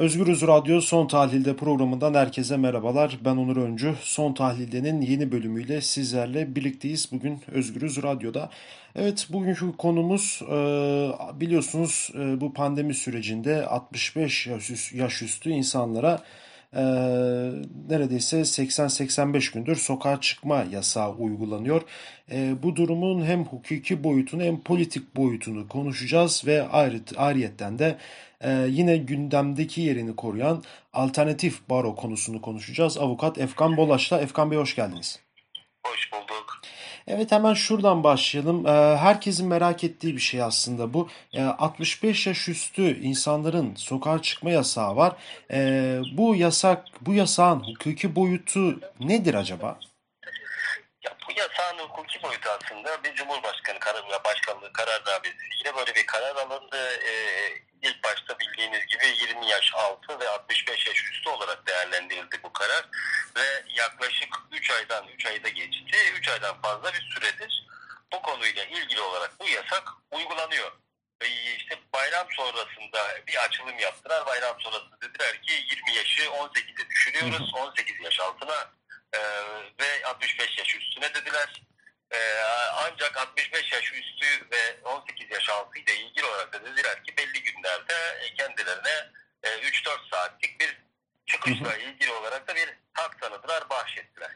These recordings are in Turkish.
Özgürüz Radyo Son Tahlil'de programından herkese merhabalar. Ben Onur Öncü. Son Tahlil'de'nin yeni bölümüyle sizlerle birlikteyiz. Bugün Özgürüz Radyo'da. Evet bugünkü konumuz e, biliyorsunuz e, bu pandemi sürecinde 65 yaş üstü insanlara e, neredeyse 80-85 gündür sokağa çıkma yasağı uygulanıyor. Bu durumun hem hukuki boyutunu hem politik boyutunu konuşacağız ve ayrı, ayrıyetten de ee, yine gündemdeki yerini koruyan alternatif baro konusunu konuşacağız. Avukat Efkan Bolaş'la. Efkan Bey hoş geldiniz. Evet hemen şuradan başlayalım. Ee, herkesin merak ettiği bir şey aslında bu. Ee, 65 yaş üstü insanların sokağa çıkma yasağı var. Ee, bu yasak, bu yasağın hukuki boyutu nedir acaba? Bu yasağın hukuki boyutu aslında bir Cumhurbaşkanı karar, başkanlığı kararnamesiyle böyle bir karar alındı. Ee, ilk başta bildiğiniz gibi 20 yaş altı ve 65 yaş üstü olarak değerlendirildi bu karar ve yaklaşık 3 aydan 3 ayda geçti. 3 aydan fazla bir süredir bu konuyla ilgili olarak bu yasak uygulanıyor. Ve işte bayram sonrasında bir açılım yaptılar. Bayram sonrasında dediler ki 20 yaşı 18'e düşürüyoruz. 18 yaş altına e, ve 65 yaş üstüne dediler. E, ancak 65 yaş üstü ve 18 yaş altı ile ilgili olarak da dediler ki belli günlerde kendilerine e, 3-4 saatlik bir çıkışla ilgili olarak da bir hak tanıdılar, bahşettiler.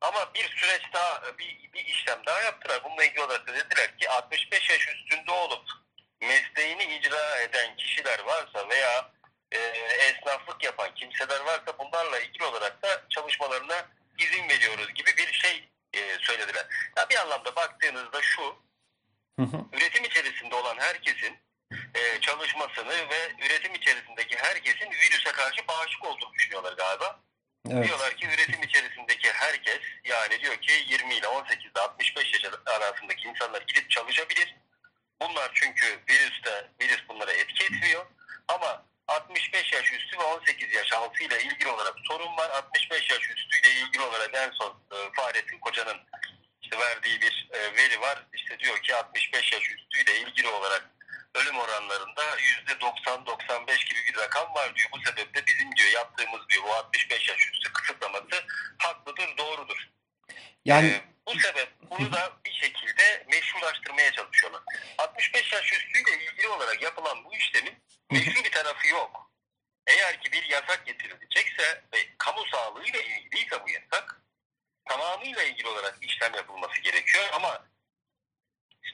Ama bir süreç daha, bir, bir işlem daha yaptılar. Bununla ilgili olarak da dediler ki 65 yaş üstünde olup mesleğini icra eden kişiler varsa veya e, esnaflık yapan kimseler varsa bunlarla ilgili olarak da çalışmalarına izin veriyoruz gibi bir şey e, söylediler. Ya bir anlamda baktığınızda şu, hı hı. üretim içerisinde olan herkesin e, çalışmasını ve üretim içerisindeki herkesin virüse karşı bağışık olduğunu düşünüyorlar galiba. Evet. Diyorlar ki üretim içerisindeki herkes yani diyor ki 20 ile 18 ile 65 yaş arasındaki insanlar gidip çalışabilir. Bunlar çünkü virüste virüs bunlara etki etmiyor. Ama 65 yaş üstü ve 18 yaş altı ile ilgili olarak sorun var. 65 yaş üstü ile ilgili olarak en son e, Fahrettin Koca'nın işte verdiği bir e, veri var. İşte diyor ki 65 yaş üstü ile ilgili olarak ölüm oranlarında %90-95 gibi bir rakam var diyor. Bu sebeple bizim diyor yaptığımız diyor bu 65 yaş üstü kısıtlaması haklıdır, doğrudur. Yani ee, bu sebep bunu da bir şekilde meşrulaştırmaya çalışıyorlar. 65 yaş üstüyle ilgili olarak yapılan bu işlemin meşru bir tarafı yok. Eğer ki bir yasak getirilecekse ve kamu sağlığıyla ilgiliyse bu yasak tamamıyla ilgili olarak işlem yapılması gerekiyor ama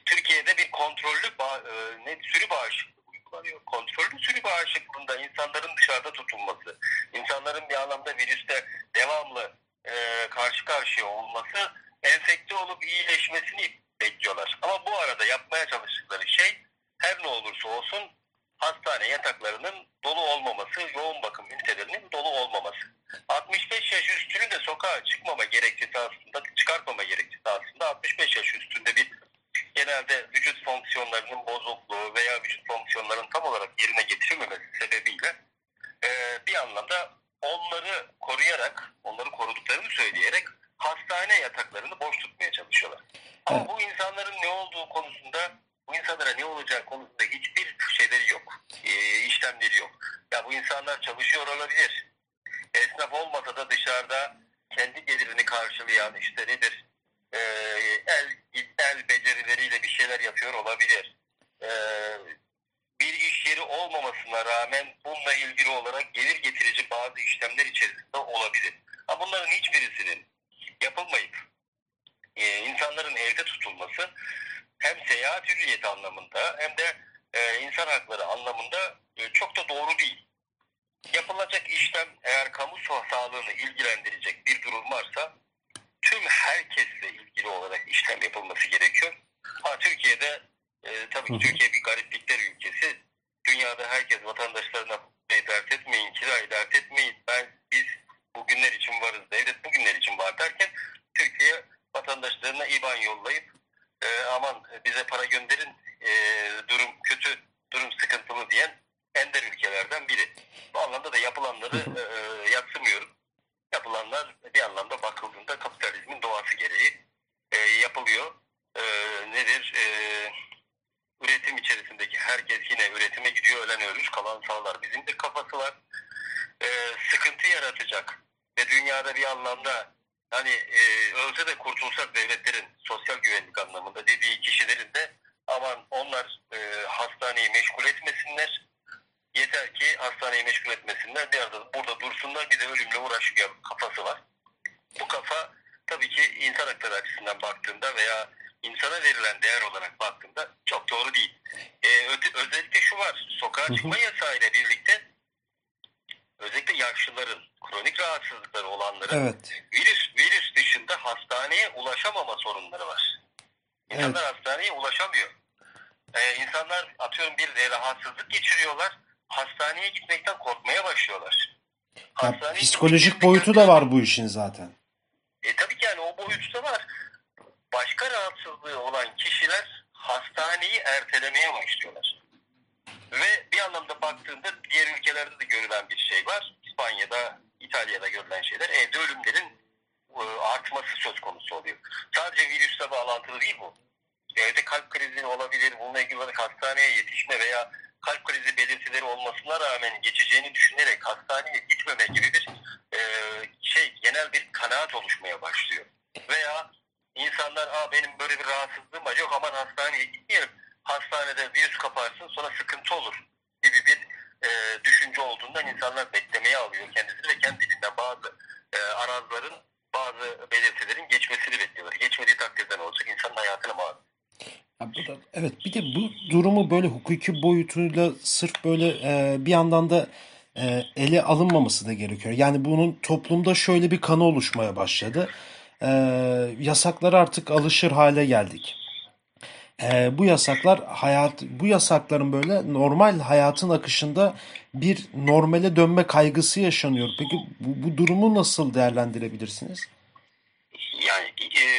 Türkiye'de bir kontrollü bağ, e, ne, sürü bağışıklığı uygulanıyor. Kontrollü sürü bağışıklığında insanların dışarıda tutulması, insanların bir anlamda virüste devamlı e, karşı karşıya olması enfekte olup iyileşmesini bekliyorlar. Ama bu arada yapmaya çalıştıkları şey her ne olursa olsun hastane yataklarının dolu olmaması, yoğun bakım ünitelerinin dolu olmaması. 65 yaş üstünün de sokağa çıkmama gerekçesi aslında, çıkartmama gerekçesi aslında 65 yaş üstünde bir genelde vücut fonksiyonlarının bozukluğu veya vücut fonksiyonlarının tam olarak yerine getirilmemesi sebebiyle e, bir anlamda onları koruyarak, onları koruduklarını söyleyerek hastane yataklarını boş tutmaya çalışıyorlar. Ama bu insanların ne olduğu konusunda, bu insanlara ne olacağı konusunda hiçbir şeyleri yok, e, işlemleri yok. Ya bu insanlar çalışıyor olabilir. Esnaf olmasa da dışarıda kendi gelirini karşılayan işte nedir e, el el becerileriyle bir şeyler yapıyor olabilir. E, bir iş yeri olmamasına rağmen bununla ilgili olarak gelir getirici bazı işlemler içerisinde olabilir. Ama bunların hiçbirisinin yapılmayıp e, insanların evde tutulması hem seyahat hürriyeti anlamında hem de e, insan hakları anlamında e, çok da doğru değil. Yapılacak işlem eğer kamu sağlığını ilgilendirecek bir durum varsa tüm herkesle ilgili olarak işlem yapılması gerekiyor. Ha Türkiye'de e, tabii Türkiye bir gariplikler ülkesi. Dünyada herkes vatandaşlarına dert etmeyin, kirayı dert etmeyin. Ben biz bugünler için varız, devlet bugünler için var derken Türkiye vatandaşlarına IBAN yollayıp e, aman bize para gönderin e, durum kötü, durum sıkıntılı diyen ender ülkelerden biri. Bu anlamda da yapılanları e, e yatsımıyorum yapılanlar bir anlamda bakıldığında kapitalizmin doğası gereği e, yapılıyor. E, nedir? E, üretim içerisindeki herkes yine üretime gidiyor. Ölen ölür, kalan sağlar. Bizim de kafası var. e, sıkıntı yaratacak ve dünyada bir anlamda hani e, ölse de kurtulsak devletlerin sosyal güvenlik anlamında dediği kişilerin de aman onlar e, hastaneyi meşgul etmesinler. Yeter ki hastaneyi meşgul etmesinler. Bir arada burada dursunlar bir de ölümle uğraşmayalım kafası var. Bu kafa tabii ki insan hakları açısından baktığında veya insana verilen değer olarak baktığında çok doğru değil. Ee, özellikle şu var, sokağa çıkma yasağı ile birlikte özellikle yaşlıların, kronik rahatsızlıkları olanların Evet. virüs virüs dışında hastaneye ulaşamama sorunları var. İnsanlar hastaneye ulaşamıyor. Ee, insanlar atıyorum bir e, rahatsızlık geçiriyorlar, hastaneye gitmekten korkmaya başlıyorlar. Ya, Hastaneye psikolojik boyutu da var bu işin zaten. e tabii ki yani o boyutu da var. Başka rahatsızlığı olan kişiler hastaneyi ertelemeye başlıyorlar. Ve bir anlamda baktığında diğer ülkelerde de görülen bir şey var. İspanya'da, İtalya'da görülen şeyler evde ölümlerin e, artması söz konusu oluyor. Sadece virüsle bağlantılı değil bu. Evde kalp krizi olabilir, bununla ilgili hastaneye yetişme veya kalp krizi belirtileri olmasına rağmen geçeceğini düşünerek hastaneye gitmeme gibi bir e, şey genel bir kanaat oluşmaya başlıyor. Veya insanlar Aa, benim böyle bir rahatsızlığım var yok aman hastaneye gitmeyelim. Hastanede virüs kaparsın sonra sıkıntı olur gibi bir e, düşünce olduğundan insanlar beklemeye alıyor kendisini ve kendiliğinden bazı e, arazların bazı belirtilerin geçmesini bekliyorlar. Geçmediği takdirde ne olacak? İnsanın hayatına mal. Ya bu da- evet bir de bu durumu böyle hukuki boyutuyla sırf böyle e, bir yandan da e, ele alınmaması da gerekiyor. Yani bunun toplumda şöyle bir kanı oluşmaya başladı. E, yasaklara artık alışır hale geldik. E, bu yasaklar hayat bu yasakların böyle normal hayatın akışında bir normale dönme kaygısı yaşanıyor. Peki bu, bu durumu nasıl değerlendirebilirsiniz? Yani e,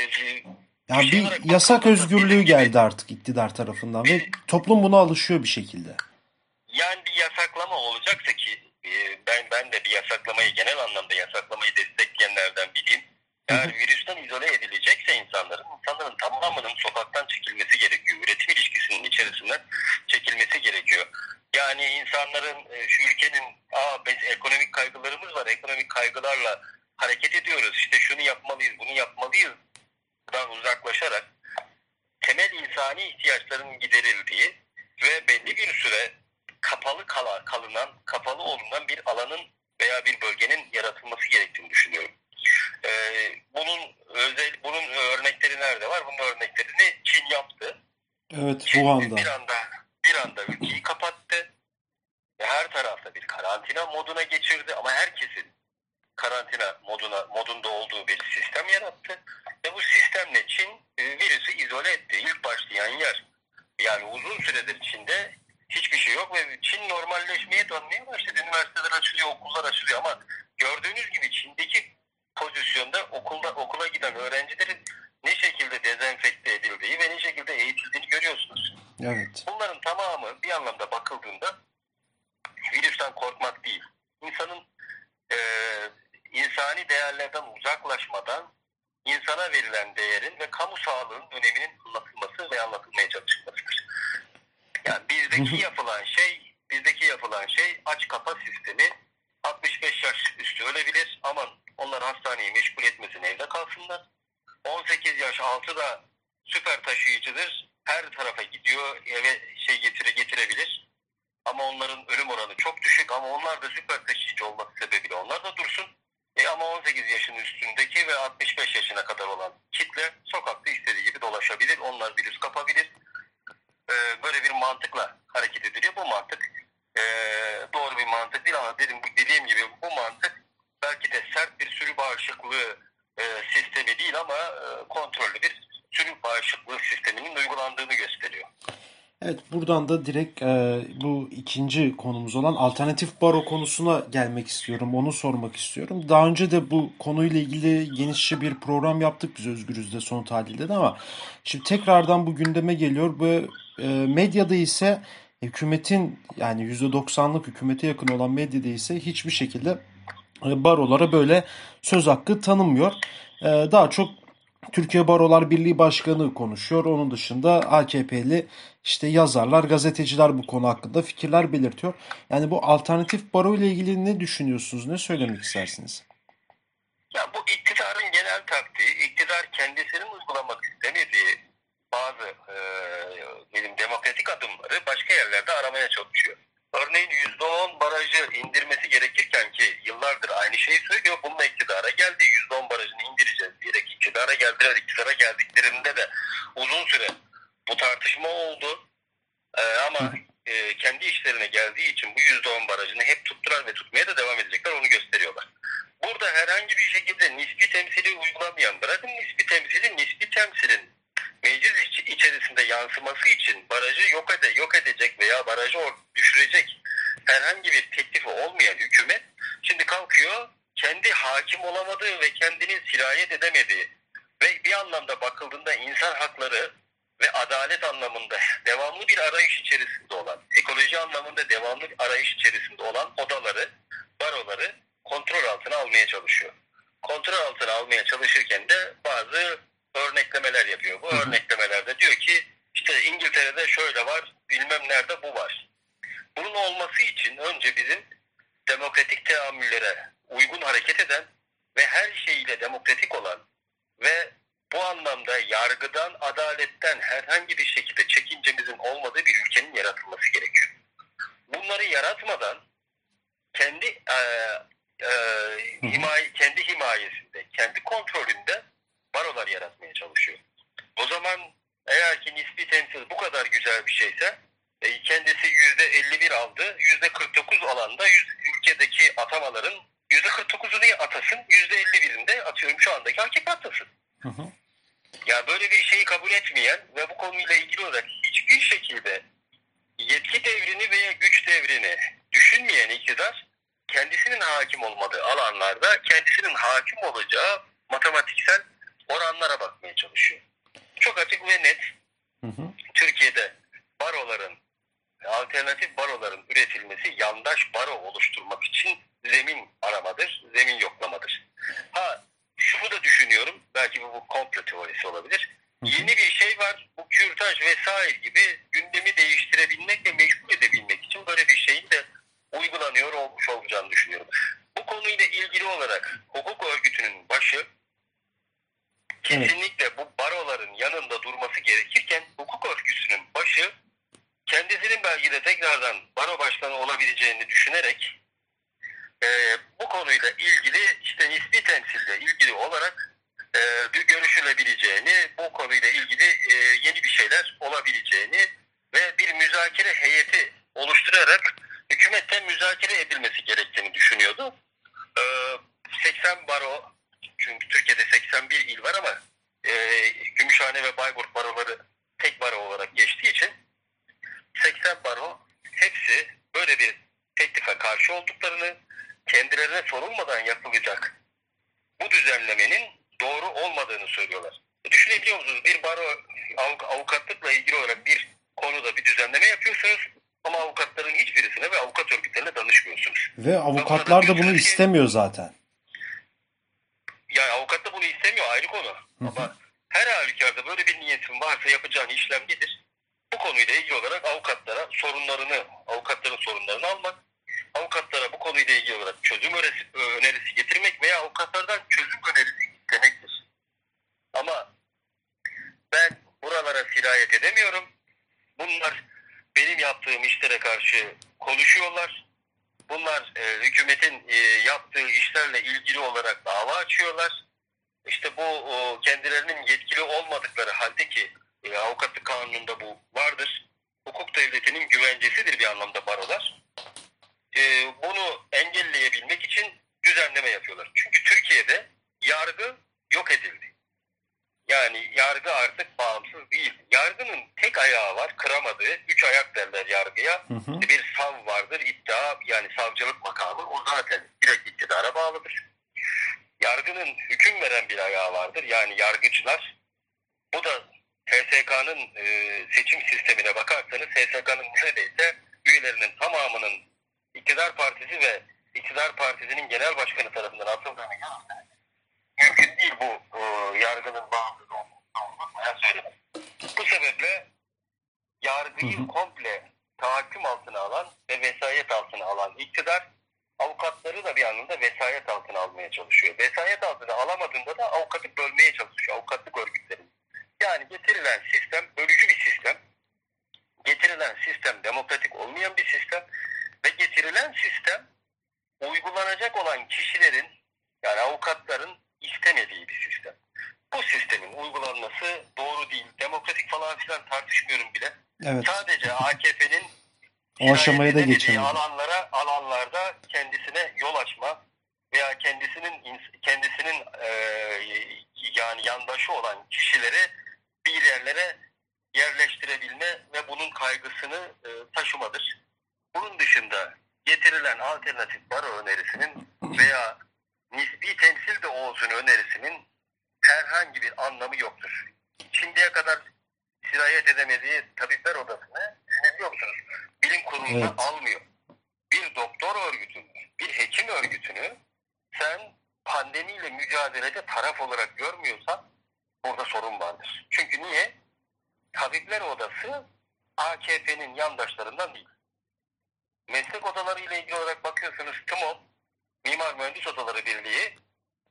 Yani şey bir olarak yasak özgürlüğü geldi artık iktidar tarafından ve toplum buna alışıyor bir şekilde. Yani bir yasaklama olacaksa ki e, ben ben de bir yasaklamayı genel anlamda yasaklamayı destekleyenlerden biriyim. Eğer virüsten izole edilecekse insanların, insanların tamamının sokaktan çekilmesi gerekiyor. Üretim ilişkisinin içerisinden çekilmesi gerekiyor. Yani insanların e, şu ülkenin Aa, biz ekonomik kaygılarımız var, ekonomik kaygılarla hareket ediyoruz. İşte şunu yapmalıyız, bunu yapmalıyız. Uzaklaşarak temel insani ihtiyaçların giderildiği ve belli bir süre kapalı kala, kalınan, kapalı olunan bir alanın veya bir bölgenin yaratılması gerektiğini düşünüyorum. Ee, bunun özel bunun örnekleri nerede var? Bunun örneklerini Çin yaptı. Evet, Çin Wuhan'da. bir anda bir anda ülkeyi kapattı. Ve her tarafta bir karantina moduna geçirdi ama herkesin karantina moduna modunda olduğu bir sistem yarattı. Ve bu sistemle Çin e, virüsü izole etti. İlk başlayan yer. Yani uzun süredir Çin'de hiçbir şey yok ve Çin normalleşmeye dönmeye başladı. Üniversiteler açılıyor, okullar açılıyor ama gördüğünüz gibi Çin'deki pozisyonda okulda okula giden öğrencilerin ne şekilde dezenfekte edildiği ve ne şekilde eğitildiğini görüyorsunuz. Evet. Bunların tamamı bir anlamda bakıldığında virüsten korkmak değil. İnsanın e, insani değerlerden uzaklaşmadan insana verilen değerin ve kamu sağlığının öneminin anlatılması ve anlatılmaya çalışılmasıdır. Yani bizdeki yapılan şey, bizdeki yapılan şey aç kapa sistemi 65 yaş üstü ölebilir. Aman onlar hastaneyi meşgul etmesin evde kalsınlar. 18 yaş altı da süper taşıyıcıdır. Her tarafa gidiyor eve şey getire getirebilir. Ama onların ölüm oranı çok düşük ama onlar da süper taşıyıcı olması sebebiyle onlar da dursun. E ama 18 yaşın üstündeki ve 65 yaşına kadar olan kitle sokakta istediği gibi dolaşabilir. Onlar virüs kapabilir. E, böyle bir mantıkla hareket ediliyor. Bu mantık e, doğru bir mantık değil ama dedim, dediğim gibi bu mantık belki de sert bir sürü bağışıklığı e, sistemi değil ama e, kontrollü bir sürü bağışıklığı sisteminin uygulandığını gösteriyor. Evet, buradan da direkt e, bu ikinci konumuz olan alternatif baro konusuna gelmek istiyorum. Onu sormak istiyorum. Daha önce de bu konuyla ilgili genişçe bir program yaptık biz Özgürüz'de son tahlilde de ama şimdi tekrardan bu gündeme geliyor. Bu e, medyada ise hükümetin yani %90'lık hükümete yakın olan medyada ise hiçbir şekilde e, barolara böyle söz hakkı tanınmıyor. E, daha çok Türkiye Barolar Birliği Başkanı konuşuyor. Onun dışında AKP'li işte yazarlar, gazeteciler bu konu hakkında fikirler belirtiyor. Yani bu alternatif baro ile ilgili ne düşünüyorsunuz? Ne söylemek istersiniz? Ya bu iktidarın genel taktiği, iktidar kendisinin uygulamak istemediği bazı e, benim demokratik adımları başka yerlerde aramaya çalışıyor. Örneğin %10 barajı indirmesi gerekirken ki yıllardır aynı şeyi söylüyor. Bununla iktidara geldi. %10 barajını indireceğiz diyerek iktidara geldiler. İktidara geldiklerinde de uzun süre bu tartışma oldu. Ee, ama e, kendi işlerine geldiği için bu %10 barajını hep tuttular ve tutmaya da devam edecekler. Onu gösteriyorlar. Burada herhangi bir şekilde nispi temsili uygulamayan, bırakın nispi temsili, nispi temsilin meclis içerisinde yansıması için barajı yok, ede, yok edecek veya barajı düşürecek herhangi bir teklifi olmayan hükümet şimdi kalkıyor kendi hakim olamadığı ve kendini sirayet edemediği anlamda bakıldığında insan hakları ve adalet anlamında devamlı bir arayış içerisinde olan, ekoloji anlamında devamlı bir arayış içerisinde olan odaları, baroları kontrol altına almaya çalışıyor. Kontrol altına almaya çalışırken de bazı örneklemeler yapıyor. Bu örneklemelerde diyor ki işte İngiltere'de şöyle var, bilmem nerede bu var. Bunun olması için önce bizim demokratik teamüllere uygun hareket eden ve her şeyiyle demokratik olan ve bu anlamda yargıdan, adaletten herhangi bir şekilde çekincemizin olmadığı bir ülkenin yaratılması gerekiyor. Bunları yaratmadan kendi e, e, himaye, kendi himayesinde, kendi kontrolünde barolar yaratmaya çalışıyor. O zaman eğer ki nispi temsil bu kadar güzel bir şeyse e, kendisi yüzde 51 aldı. Yüzde 49 alanda ülkedeki atamaların yüzde 49'unu atasın. Yüzde 51'inde atıyorum şu andaki AKP atasın. Hı hı. Ya böyle bir şeyi kabul etmeyen ve bu konuyla ilgili olarak hiçbir şekilde yetki devrini veya güç devrini düşünmeyen iktidar kendisinin hakim olmadığı alanlarda kendisinin hakim olacağı matematiksel oranlara bakmaya çalışıyor. Çok açık ve net. Hı hı. Türkiye'de baroların, alternatif baroların üretilmesi yandaş baro oluşturmak için zemin aramadır, zemin yoklamadır. Ha şunu da düşünüyorum, belki bu, bu komplo teorisi olabilir. Hı. Yeni bir şey var, bu kürtaj vesaire gibi gündemi değiştirebilmek ve meşgul edebilmek için böyle bir şeyin de uygulanıyor olmuş olacağını düşünüyorum. Bu konuyla ilgili olarak hukuk örgütünün başı kesinlikle bu baroların yanında durması gerekirken hukuk örgütünün başı kendisinin belki de tekrardan baro başkanı olabileceğini düşünerek e, bu konuyla ilgili işte nispi temsille ilgili olarak e, bir görüşülebileceğini, bu konuyla ilgili e, yeni bir şeyler olabileceğini ve bir müzakere heyeti oluşturarak hükümetten müzakere edilmesi gerektiğini düşünüyordu. E, 80 baro çünkü Türkiye'de 81 il var ama e, Gümüşhane ve Bayburt baroları tek baro olarak geçtiği için 80 baro hepsi böyle bir teklife karşı olduklarını kendilerine sorulmadan yapılacak bu düzenlemenin doğru olmadığını söylüyorlar. Düşünebiliyor musunuz? Bir baro avukatlıkla ilgili olarak bir konuda bir düzenleme yapıyorsunuz ama avukatların hiçbirisine ve avukat örgütlerine danışmıyorsunuz. Ve avukatlar da bunu istemiyor zaten. Yani avukat da bunu istemiyor ayrı konu. Hı hı. Ama her halükarda böyle bir niyetin varsa yapacağın işlem nedir? Bu konuyla ilgili olarak avukatlara sorunlarını, avukatların sorunlarını almak, avukatlara bu konuyla ilgili olarak çözüm önerisi, önerisi getirmek veya avukatlardan çözüm önerisi istemektir. Ama ben buralara sirayet edemiyorum. Bunlar benim yaptığım işlere karşı konuşuyorlar. Bunlar e, hükümetin e, yaptığı işlerle ilgili olarak dava açıyorlar. İşte bu o, kendilerinin yetkili olmadıkları halde ki e, avukatlık kanununda bu vardır. Hukuk devletinin güvencesidir bir anlamda barolar. E, bunu engelleyebilmek için düzenleme yapıyorlar. Çünkü Türkiye'de yargı yok edildi. Yani yargı artık bağımsız değil. Yargının tek ayağı var, kıramadığı. Üç ayak derler yargıya. Hı hı. Bir sav vardır, iddia yani savcılık makamı. O zaten direkt iktidara bağlıdır. Yargının hüküm veren bir ayağı vardır. Yani yargıçlar. Bu da HSK'nın e, seçim sistemine bakarsanız HSK'nın neredeyse üyelerinin tamamının iktidar partisi ve iktidar partisinin genel başkanı tarafından atıldığını görürseniz mümkün değil bu e, yargının bağımsız olduğunu ben söyledim. Bu sebeple yargıyı Hı hı. komple tahakküm altına alan ve vesayet altına alan iktidar avukatları da bir anlamda vesayet altına almaya çalışıyor. Vesayet altına alamadığında da avukatı bölmeye çalışıyor. Avukatlık örgütleri. Yani getirilen sistem bölücü bir sistem. Getirilen sistem demokratik olmayan bir sistem ve getirilen sistem uygulanacak olan kişilerin yani avukatların istemediği bir sistem. Bu sistemin uygulanması doğru değil. Demokratik falan filan tartışmıyorum bile. Evet. Sadece AKP'nin O aşamaya da geçemedim. alanlara alanlarda kendisine yol açma veya kendisinin kendisinin e, yani yandaşı olan kişileri bir yerlere yerleştirebilme ve bunun kaygısını e, taşımadır. Bunun dışında getirilen alternatif baro önerisinin veya nispi temsil de olsun önerisinin herhangi bir anlamı yoktur. Şimdiye kadar sirayet edemediği tabipler odasını düşünebiliyor musunuz? Bilim kuruluna Evet. almıyor. Bir doktor örgütünü, bir hekim örgütünü sen pandemiyle mücadelede taraf olarak görmüyorsan burada sorun vardır. Çünkü niye? Tabipler odası AKP'nin yandaşlarından değil. Meslek odaları ile ilgili olarak bakıyorsunuz TMOB, Mimar Mühendis Odaları Birliği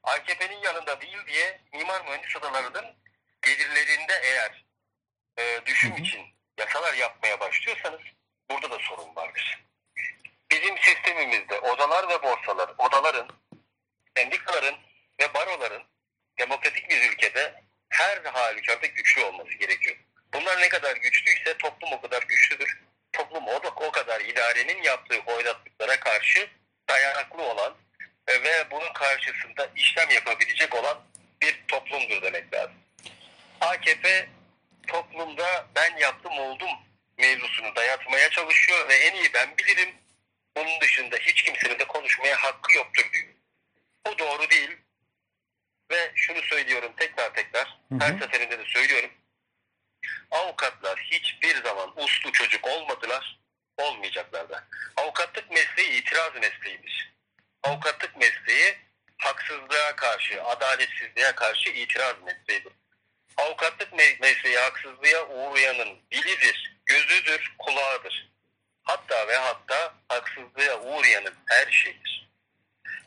AKP'nin yanında değil diye mimar mühendis odalarının gelirlerinde eğer e, düşüm Hı hı. için yasalar yapmaya başlıyorsanız burada da sorun vardır. Bizim sistemimizde odalar ve borsalar, odaların, sendikaların ve baroların demokratik bir ülkede her halükarda güçlü olması gerekiyor. Bunlar ne kadar güçlüyse toplum o kadar güçlüdür. Toplum o, da, o kadar idarenin yaptığı hoyratlıklara karşı dayanıklı olan ve bunun karşısında işlem yapabilecek olan bir toplumdur demek lazım. AKP toplumda ben yaptım oldum mevzusunu dayatmaya çalışıyor ve en iyi ben bilirim. Bunun dışında hiç kimsenin de konuşmaya hakkı yoktur diyor. Bu doğru değil. Ve şunu söylüyorum tekrar tekrar. Hı hı. Her seferinde de söylüyorum. Avukatlar hiçbir zaman uslu çocuk olmadılar. Olmayacaklar da. Avukatlık mesleği itiraz mesleğidir. Avukatlık mesleği haksızlığa karşı, adaletsizliğe karşı itiraz mesleğidir. Avukatlık me- mesleği haksızlığa uğrayanın dilidir, gözüdür, kulağıdır. Hatta ve hatta haksızlığa uğrayanın her şeyidir.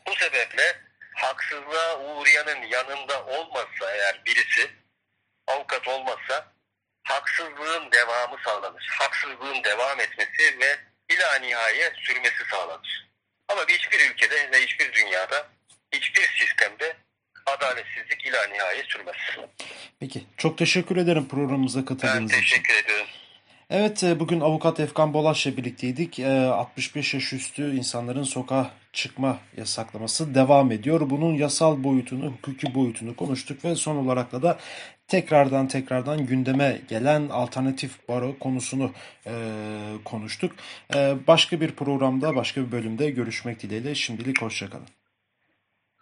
Bu sebeple haksızlığa uğrayanın yanında olmazsa eğer birisi avukat olmazsa haksızlığın devamı sağlanır. Haksızlığın devam etmesi ve ila nihaya sürmesi sağlanır. Ama hiçbir ülkede ve hiçbir dünyada hiçbir sistemde adaletsizlik ila nihaya sürmez. Peki. Çok teşekkür ederim programımıza Ben katıldığınız için. teşekkür ediyorum. Evet, e, bugün avukat Efkan Bolaş'la birlikteydik. E, 65 yaş üstü insanların sokağa çıkma yasaklaması devam ediyor. Bunun yasal boyutunu, hukuki boyutunu konuştuk ve son olarak da da tekrardan tekrardan gündeme gelen alternatif baro konusunu e, konuştuk. E, başka bir programda, başka bir bölümde görüşmek dileğiyle. Şimdilik hoşçakalın.